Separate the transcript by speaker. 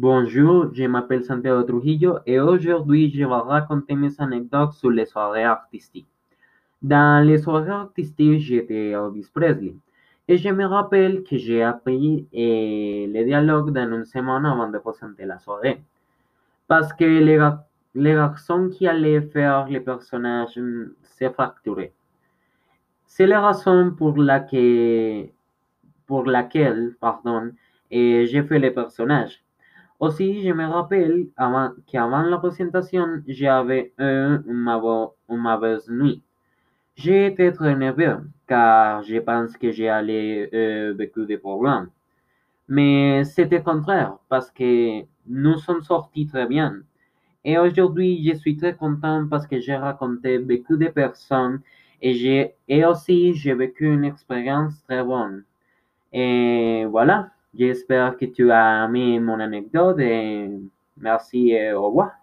Speaker 1: bonjour, je m'appelle Santiago Trujillo et aujourd'hui je vais raconter mes anecdotes sur les soirées artistiques. Dans les soirées artistiques, j'étais Elvis Presley et je me rappelle que j'ai appris eh, les dialogues dans une semaine avant de présenter la soirée. Parce que les, gar- les garçons qui allaient faire les personnages mm, s'est fracturé. C'est la raison pour laquelle, pour laquelle pardon, eh, j'ai fait les personnages. Aussi, je me rappelle avant, qu'avant la présentation, j'avais eu une mauvaise, nuit. J'ai été très nerveux car je pense que j'allais euh, vécu des problèmes. Mais c'était contraire parce que nous sommes sortis très bien. Et aujourd'hui, je suis très content parce que j'ai raconté beaucoup de personnes et, j'ai, et aussi j'ai vécu une expérience très bonne. Et voilà, j'espère que tu as aimé mon anecdote merci et au revoir.